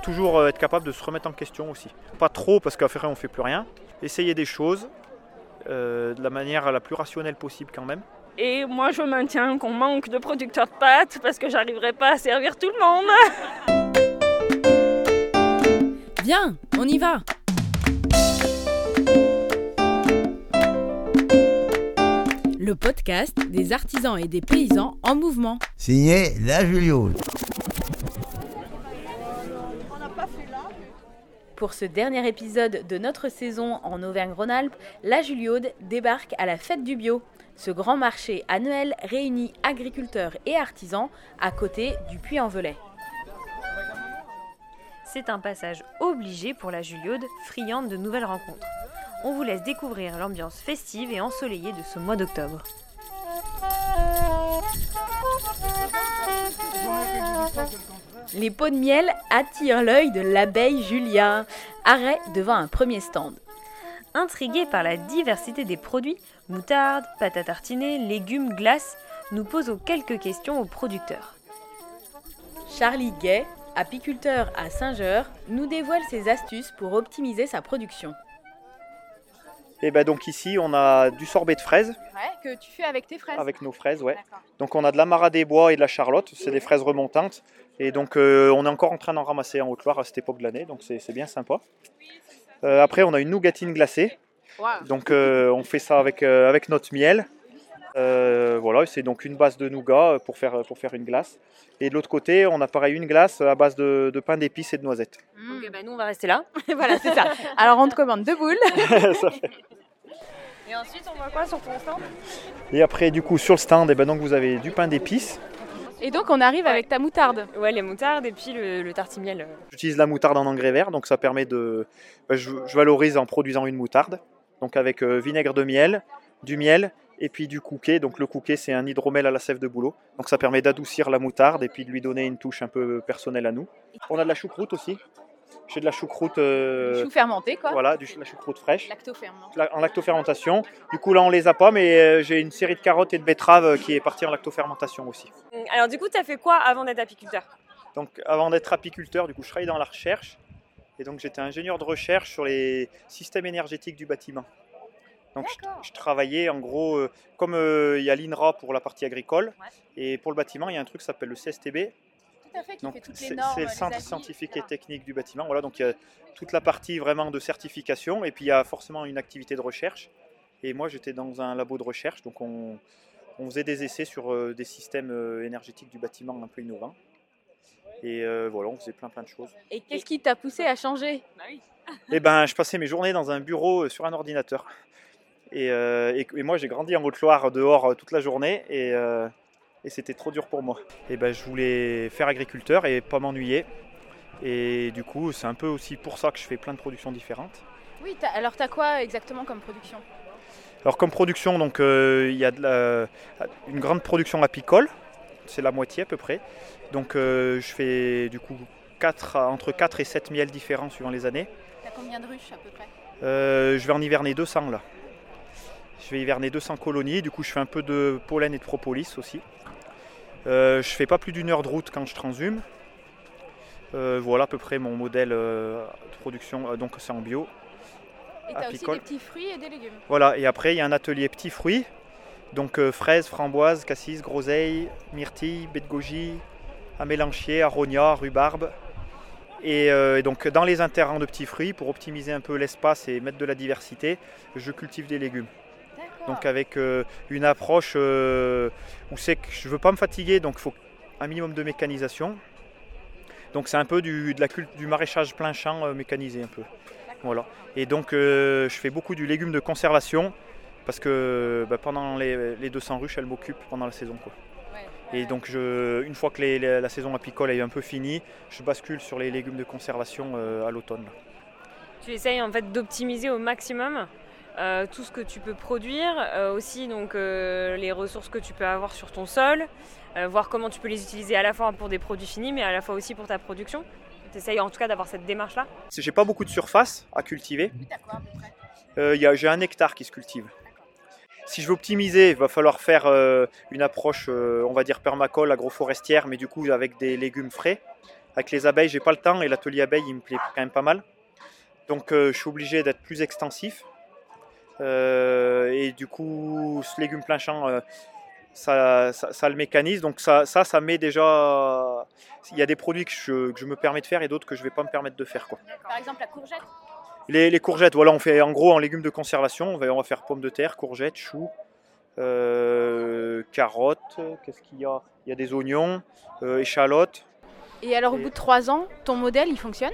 toujours euh, être capable de se remettre en question aussi. Pas trop parce qu'après on fait plus rien. Essayer des choses euh, de la manière la plus rationnelle possible quand même. Et moi, je maintiens qu'on manque de producteurs de pâtes parce que j'arriverai pas à servir tout le monde. Viens, on y va Le podcast des artisans et des paysans en mouvement. Signé La Julio. Pour ce dernier épisode de notre saison en Auvergne-Rhône-Alpes, la Juliaude débarque à la fête du bio. Ce grand marché annuel réunit agriculteurs et artisans à côté du Puy-en-Velay. C'est un passage obligé pour la Juliaude, friande de nouvelles rencontres. On vous laisse découvrir l'ambiance festive et ensoleillée de ce mois d'octobre. Les pots de miel attirent l'œil de l'abeille Julia. Arrêt devant un premier stand. Intrigués par la diversité des produits, moutarde, pâte à tartiner, légumes, glaces, nous posons quelques questions aux producteurs. Charlie Gay, apiculteur à Saint-Geur, nous dévoile ses astuces pour optimiser sa production. Et ben donc ici on a du sorbet de fraises que tu fais avec tes fraises. avec nos fraises, ouais. Donc on a de la des bois et de la charlotte, c'est des fraises remontantes. Et donc euh, on est encore en train d'en ramasser en Haute-Loire à cette époque de l'année, donc c'est bien sympa. Euh, après on a une nougatine glacée. Donc euh, on fait ça avec, avec notre miel. voilà, c'est donc une base de nougat pour faire, pour faire une glace. Et de l'autre côté, on a pareil une glace à base de, pain d'épices et de noisettes. Ok, bah, nous on va rester là. voilà, c'est ça. Alors on te commande deux boules. Ça fait- Et ensuite, on voit quoi sur ton stand? Et après, du coup, sur le stand, eh ben, donc, vous avez du pain d'épices. Et donc on arrive avec ta moutarde. Ouais, les moutardes et puis le, le tartimiel. J'utilise la moutarde en engrais vert, donc ça permet de. ben, je, je valorise en produisant une moutarde. Donc avec euh, vinaigre de miel, du miel et puis du cooké. Donc le cooké, c'est un hydromel à la sève de bouleau. Donc ça permet d'adoucir la moutarde et puis de lui donner une touche un peu personnelle à nous. On a de la choucroute aussi. J'ai de la choucroute. euh, Chou fermenté quoi. voilà, du, la choucroute fraîche. Lactoferment. la- en lactofermentation. Du coup, là, on les a pas, mais euh, j'ai une série de carottes et de betteraves euh, qui est partie en lactofermentation aussi. Alors du coup, tu as fait quoi avant d'être apiculteur? Donc, avant d'être apiculteur, du coup, je travaillais dans la recherche. Et donc, j'étais ingénieur de recherche sur les systèmes énergétiques du bâtiment. Donc, je, je travaillais en gros, euh, comme euh, il y a l'INRA pour la partie agricole, et pour le bâtiment, il y a un truc qui s'appelle le CSTB. Tout à fait, qui Donc, fait toutes c'est les normes. c'est le centre avis, scientifique et technique du bâtiment. Voilà, donc il y a toute la partie vraiment de certification, et puis il y a forcément une activité de recherche. Et moi, j'étais dans un labo de recherche, donc on, on faisait des essais sur euh, des systèmes euh, énergétiques du bâtiment un peu innovants. Et euh, voilà, on faisait plein plein de choses. Et qu'est-ce qui t'a poussé à changer? Et ben, je passais mes journées dans un bureau euh, sur un ordinateur. Et, euh, et- et moi, j'ai grandi en Haute-Loire dehors euh, toute la journée, et, euh, et c'était trop dur pour moi. Et ben, je voulais faire agriculteur et pas m'ennuyer. Et du coup, c'est un peu aussi pour ça que je fais plein de productions différentes. Oui, alors t'as quoi exactement comme production? Alors comme production, donc euh, il y a de la- une grande production apicole, c'est la moitié à peu près. Donc euh, je fais du coup quatre, entre 4 et 7 miels différents suivant les années. T'as combien de ruches à peu près? Euh, je vais en hiverner 200 là. Je vais hiverner 200 colonies, du coup je fais un peu de pollen et de propolis aussi. Euh, je fais pas plus d'une heure de route quand je transhume. Euh, voilà à peu près mon modèle euh, de production, euh, donc c'est en bio. Et t'as aussi des petits fruits et des légumes. Voilà, et après il y a un atelier petits fruits, donc fraises, framboises, cassis, groseilles, myrtilles, baie de goji, amélanchier, aronia, rhubarbe. Et, euh, et donc dans les interrants de petits fruits, pour optimiser un peu l'espace et mettre de la diversité, je cultive des légumes. Donc avec euh, une approche euh, où c'est que je veux pas me fatiguer, donc il faut un minimum de mécanisation. Donc c'est un peu du, de la cul- du maraîchage plein champ euh, mécanisé un peu. Voilà. Et donc je fais beaucoup du légume de conservation parce que bah, pendant les, les 200 ruches, elles m'occupent pendant la saison. Quoi. Et donc je, une fois que les- la saison apicole est un peu finie, je bascule sur les légumes de conservation euh, à l'automne. Tu essayes en fait d'optimiser au maximum? Euh, tout ce que tu peux produire, euh, aussi donc euh, les ressources que tu peux avoir sur ton sol, euh, voir comment tu peux les utiliser à la fois pour des produits finis, mais à la fois aussi pour ta production. Tu essayes en tout cas d'avoir cette démarche-là. C'est- J'ai pas beaucoup de surface à cultiver. Euh, J'ai un hectare qui se cultive. Si je veux optimiser, il va falloir faire euh, une approche, euh, on va dire permacole, agroforestière, mais du coup avec des légumes frais. avec les abeilles, j'ai pas le temps et l'atelier abeille, il me plaît quand même pas mal. Donc euh, je suis obligé d'être plus extensif. Euh, et du coup, ce légume plein champ, euh, ça, ça, ça le mécanise. Donc ça, ça, ça met déjà. Il y a des produits que je, que je me permets de faire et d'autres que je vais pas me permettre de faire. Quoi. Par exemple, la courgette Les, les courgettes, voilà, on fait en gros en légumes de conservation. On va, on va faire pommes de terre, courgettes, choux, euh, carottes. Qu'est-ce qu'il y a? Il y a des oignons, euh, échalotes. Et alors, au bout de trois ans, ton modèle, il fonctionne?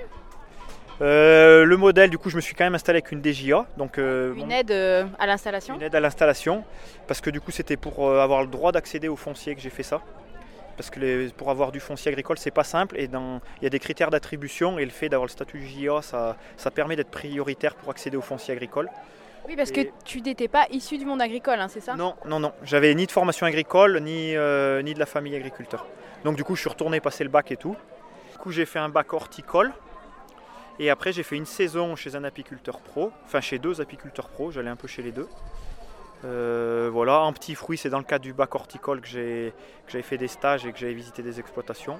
Euh, le modèle, du coup, je me suis quand même installé avec une DJA, donc euh, Une aide euh, à l'installation une aide à l'installation, parce que du coup, c'était pour avoir le droit d'accéder au foncier que j'ai fait ça. Parce que les- pour avoir du foncier agricole, c'est pas simple et dans- il y a des critères d'attribution et le fait d'avoir le statut JA, ça, ça permet d'être prioritaire pour accéder au foncier agricole. Oui, parce que tu n'étais pas issu du monde agricole, hein, c'est ça? Non, non, non. J'avais ni de formation agricole, ni, ni de la famille agriculteur. Donc du coup, je suis retourné passer le bac et tout. Du coup, j'ai fait un bac horticole. Et après, j'ai fait une saison chez un apiculteur pro. Enfin, chez deux apiculteurs pro. J'allais un peu chez les deux. Euh, voilà, en petits fruits, c'est dans le cadre du bac horticole que j'ai que j'avais fait des stages et que j'avais visité des exploitations.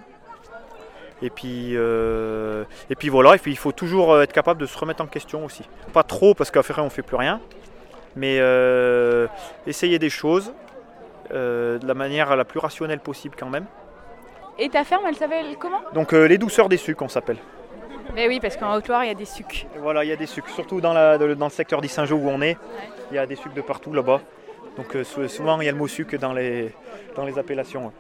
Et puis, euh, et puis voilà, et puis il faut toujours euh, être capable de se remettre en question aussi. Pas trop parce qu'après on fait plus rien, mais euh, essayer des choses de la manière la plus rationnelle possible quand même. Et ta ferme, elle s'appelle comment? Donc les douceurs des sucres on s'appelle. Mais oui, parce qu'en Haute-Loire, il y a des sucs. Voilà, il y a des sucres, surtout dans, la- dans le secteur d'Issingeau où on est, il y a des sucres de partout là-bas. Donc euh, sou- souvent il y a le mot sucre dans les, dans les appellations.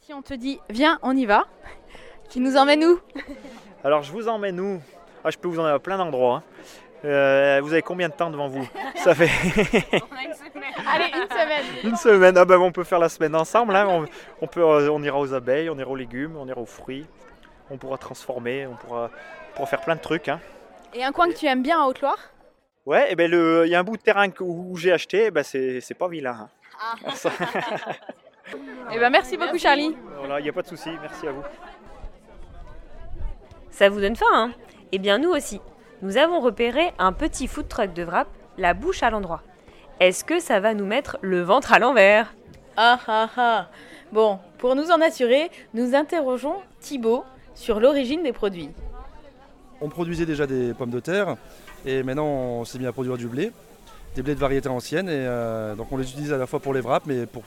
Si on te dit, viens, on y va, tu nous emmènes où? Alors je vous emmène où? Ah, Je peux vous emmener à plein d'endroits. hein. Euh, vous avez combien de temps devant vous? Ça fait Allez, une semaine une semaine. Ah ben on peut faire la semaine ensemble. hein. On, on peut, euh, on ira aux abeilles, on ira aux légumes, on ira aux fruits. On pourra transformer, on pourra, on pourra faire plein de trucs. hein. Et un coin que tu aimes bien en Haute-Loire? Ouais, et ben le, il y a un bout de terrain que- où j'ai acheté, eh ben c'est, c'est pas vilain. hein. Ça- Eh ben merci beaucoup Charlie. voilà, il n'y a pas de souci. Merci à vous. Ça vous donne faim, hein? Eh bien, nous aussi. Nous avons repéré un petit food truck de Wrap, la bouche à l'endroit. Est-ce que ça va nous mettre le ventre à l'envers? Ah ah ah Bon, pour nous en assurer, nous interrogeons Thibaut sur l'origine des produits. On produisait déjà des pommes de terre et maintenant on s'est mis à produire du blé, des blés de variété ancienne et euh, donc on les utilise à la fois pour les wraps mais pour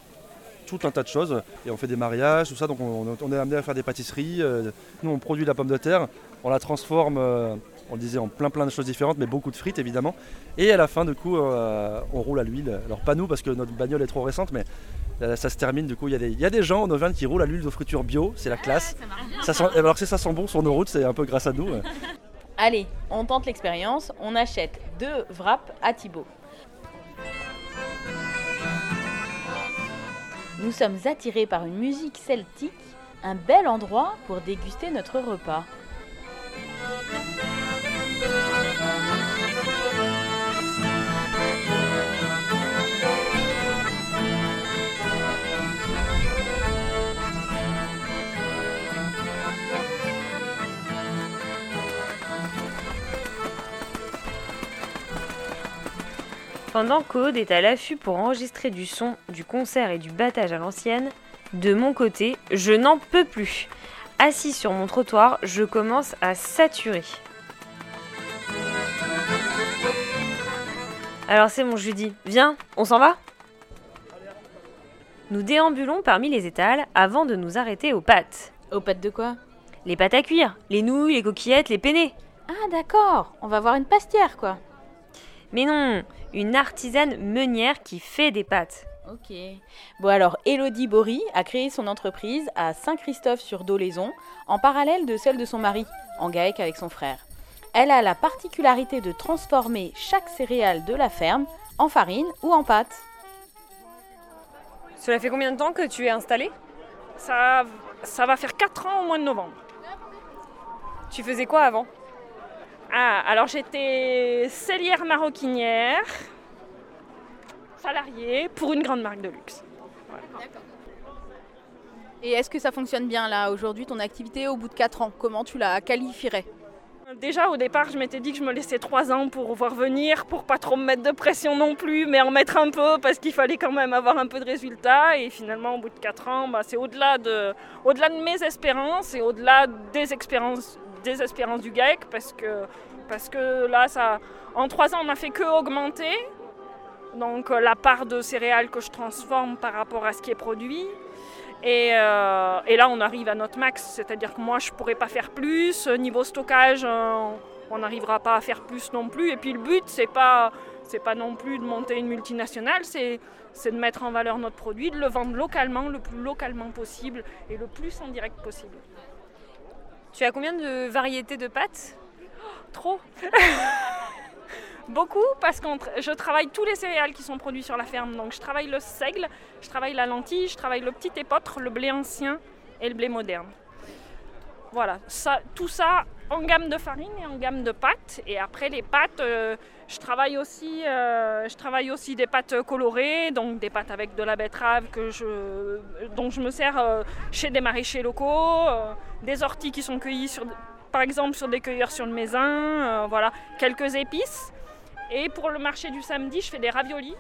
tout un tas de choses et on fait des mariages, tout ça donc on, est amené à faire des pâtisseries. euh, nous on produit la pomme de terre, on la transforme, euh, on le disait en plein plein de choses différentes mais beaucoup de frites évidemment et à la fin du coup on roule à l'huile. Alors pas nous parce que notre bagnole est trop récente mais ça se termine du coup il y, a des- il y a des gens en Auvergne qui roulent à l'huile de friture bio, c'est la classe. Ça sent- alors que ça sent bon sur nos routes c'est un peu grâce à nous. Allez, on tente l'expérience, on achète deux wraps à Thibaut. Nous sommes attirés par une musique celtique, un bel endroit pour déguster notre repas. Pendant qu'Aude est à l'affût pour enregistrer du son, du concert et du battage à l'ancienne, de mon côté, je n'en peux plus. Assis sur mon trottoir, je commence à saturer. Alors c'est bon, je lui dis, viens, on s'en va? Nous déambulons parmi les étals avant de nous arrêter aux pâtes. Aux pâtes de quoi? Les pâtes à cuire, les nouilles, les coquillettes, les penne. Ah d'accord, on va voir une pastière quoi. Mais non, une artisane meunière qui fait des pâtes. Ok. Bon alors, Elodie Bory a créé son entreprise à Saint-Christophe-sur-Dolaison, en parallèle de celle de son mari, en GAEC avec son frère. Elle a la particularité de transformer chaque céréale de la ferme en farine ou en pâte. Cela fait combien de temps que tu es installée? Ça, ça va faire 4 ans au mois de novembre. Tu faisais quoi avant? Ah, alors j'étais cellière maroquinière, salariée pour une grande marque de luxe. Et est-ce que ça fonctionne bien là aujourd'hui, ton activité au bout de 4 ans? Comment tu la qualifierais? Déjà au départ, je m'étais dit que je me laissais trois ans pour voir venir, pour pas trop me mettre de pression non plus, mais en mettre un peu parce qu'il fallait quand même avoir un peu de résultats. Et finalement, au bout de quatre ans, bah, c'est au-delà de, au-delà de mes espérances et au-delà des expériences, des espérances du GAEC parce que, parce que là, ça, en trois ans, on n'a fait que augmenter. Donc euh, la part de céréales que je transforme par rapport à ce qui est produit. Et, euh, et, là, on arrive à notre max, c'est-à-dire que moi, je ne pourrais pas faire plus. Niveau stockage, euh, on n'arrivera pas à faire plus non plus. Et puis le but, c'est pas, c'est pas non plus de monter une multinationale, c'est, c'est de mettre en valeur notre produit, de le vendre localement, le plus localement possible et le plus en direct possible. Tu as combien de variétés de pâtes? Trop Beaucoup parce que je travaille tous les céréales qui sont produits sur la ferme. Donc je travaille le seigle, je travaille la lentille, je travaille le petit épeautre, le blé ancien et le blé moderne. Voilà, ça, tout ça en gamme de farine et en gamme de pâtes. Et après les pâtes, euh, je, travaille aussi, euh, je travaille aussi des pâtes colorées, donc des pâtes avec de la betterave que je, dont je me sers euh, chez des maraîchers locaux, des orties qui sont cueillies sur, par exemple sur des cueilleurs sur le Mézin, voilà, quelques épices. Et pour le marché du samedi, je fais des raviolis.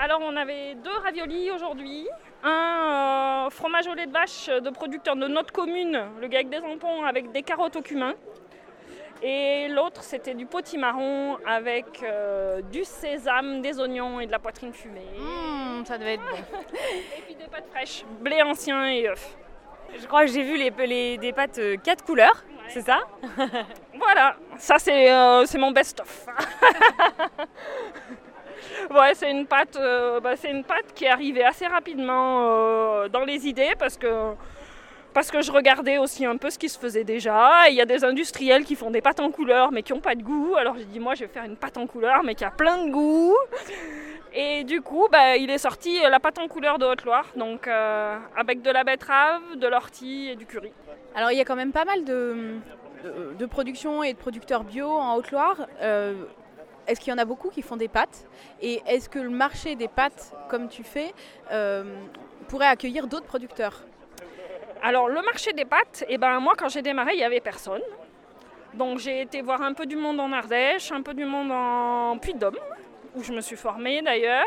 Alors on avait deux raviolis aujourd'hui. Un euh, fromage au lait de vache de producteur de notre commune, le GAEC des Ampons, avec des carottes au cumin. Et l'autre, c'était du potimarron avec euh, du sésame, des oignons et de la poitrine fumée. Mmh, ça devait être bon. et puis des pâtes fraîches, blé ancien et œufs. Je crois que j'ai vu les, des pâtes euh, quatre couleurs, c'est ça? Voilà, ça c'est mon best-of. ouais, c'est une pâte, euh, bah, c'est une pâte qui est arrivée assez rapidement euh, dans les idées parce que parce je regardais aussi un peu ce qui se faisait déjà. Il y a des industriels qui font des pâtes en couleur mais qui n'ont pas de goût. Alors j'ai dit moi je vais faire une pâte en couleur mais qui a plein de goût. Et du coup, bah, il est sorti la pâte en couleur de Haute-Loire, donc euh, avec de la betterave, de l'ortie et du curry. Alors il y a quand même pas mal de, de, production et de producteurs bio en Haute-Loire. Est-ce qu'il y en a beaucoup qui font des pâtes Et est-ce que le marché des pâtes, comme tu fais, euh, pourrait accueillir d'autres producteurs? Alors, le marché des pâtes, eh ben, moi, quand j'ai démarré, il n'y avait personne. Donc, j'ai été voir un peu du monde en Ardèche, un peu du monde en Puy-de-Dôme, où je me suis formée d'ailleurs.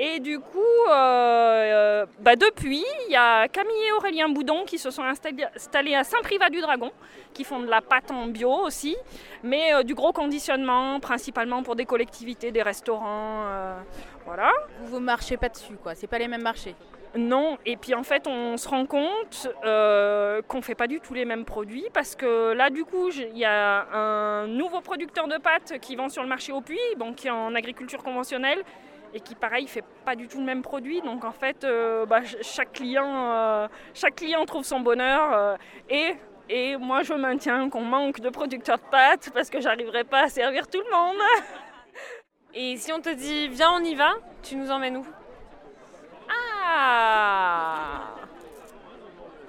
Et du coup, euh, euh, bah depuis, il y a Camille et Aurélien Boudon qui se sont installés à Saint-Privat-du-Dragon, qui font de la pâte en bio aussi, mais euh, du gros conditionnement, principalement pour des collectivités, des restaurants. voilà. Vous ne marchez pas dessus, quoi. C'est pas les mêmes marchés. Non, et puis en fait on se rend compte qu'on ne fait pas du tout les mêmes produits parce que là du coup il y a un nouveau producteur de pâtes qui vend sur le marché au puits, donc qui est en agriculture conventionnelle, et qui pareil fait pas du tout le même produit. Donc en fait euh, bah, chaque client euh, chaque client trouve son bonheur euh, et et moi je maintiens qu'on manque de producteurs de pâtes parce que j'arriverai pas à servir tout le monde. Et si on te dit viens on y va tu nous emmènes où? Ah!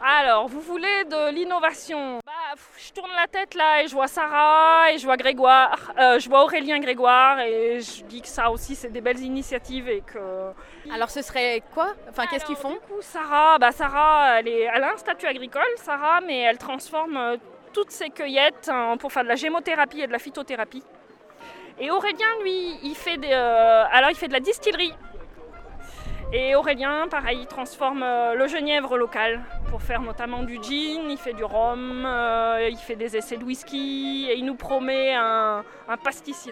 Alors, vous voulez de l'innovation? Je tourne la tête là et je vois Sarah et je vois Grégoire, euh, je vois Aurélien Grégoire et je dis que ça aussi c'est des belles initiatives et que. Alors ce serait quoi? Enfin qu'est-ce qu'ils font Du coup, Sarah, bah, Sarah, elle, est, elle a un statut agricole, Sarah, mais elle transforme euh, toutes ses cueillettes pour faire de la gémothérapie et de la phytothérapie. Et Aurélien, lui, il fait, des, euh, alors il fait de la distillerie. Et Aurélien, pareil, il transforme euh, le genièvre local pour faire notamment du gin, il fait du rhum, euh, il fait des essais de whisky et il nous promet un, un pastis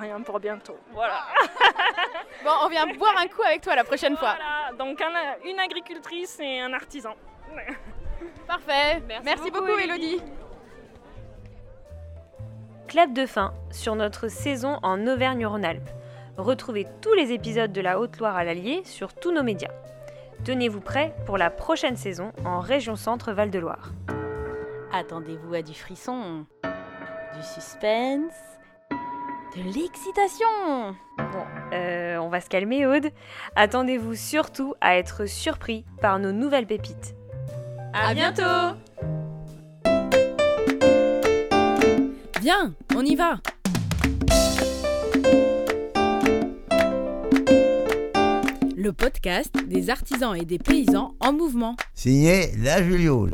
rien pour bientôt. Voilà. bon, on vient boire un coup avec toi la prochaine fois. Voilà, donc une agricultrice et un artisan. Parfait. Merci, beaucoup, beaucoup Elodie. Clap de fin sur notre saison en Auvergne-Rhône-Alpes. Retrouvez tous les épisodes de la Haute-Loire à l'Allier sur tous nos médias. Tenez-vous prêts pour la prochaine saison en région Centre Val-de-Loire. Attendez-vous à du frisson, du suspense, de l'excitation. Bon, euh, on va se calmer Aude. Attendez-vous surtout à être surpris par nos nouvelles pépites. À, bientôt Viens, on y va le podcast des artisans et des paysans en mouvement. Signé La Juliole.